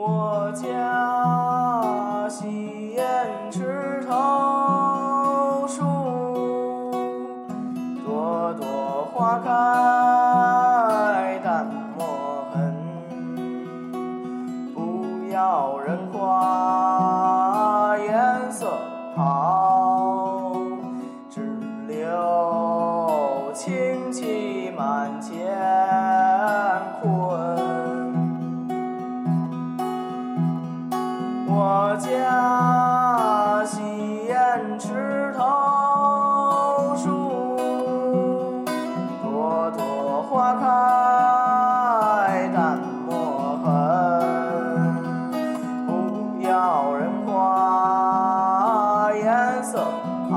我家西燕池头树，朵朵花开淡墨痕。不要人夸颜色好，家西燕池头树，朵朵花开淡墨痕。不要人夸颜色好，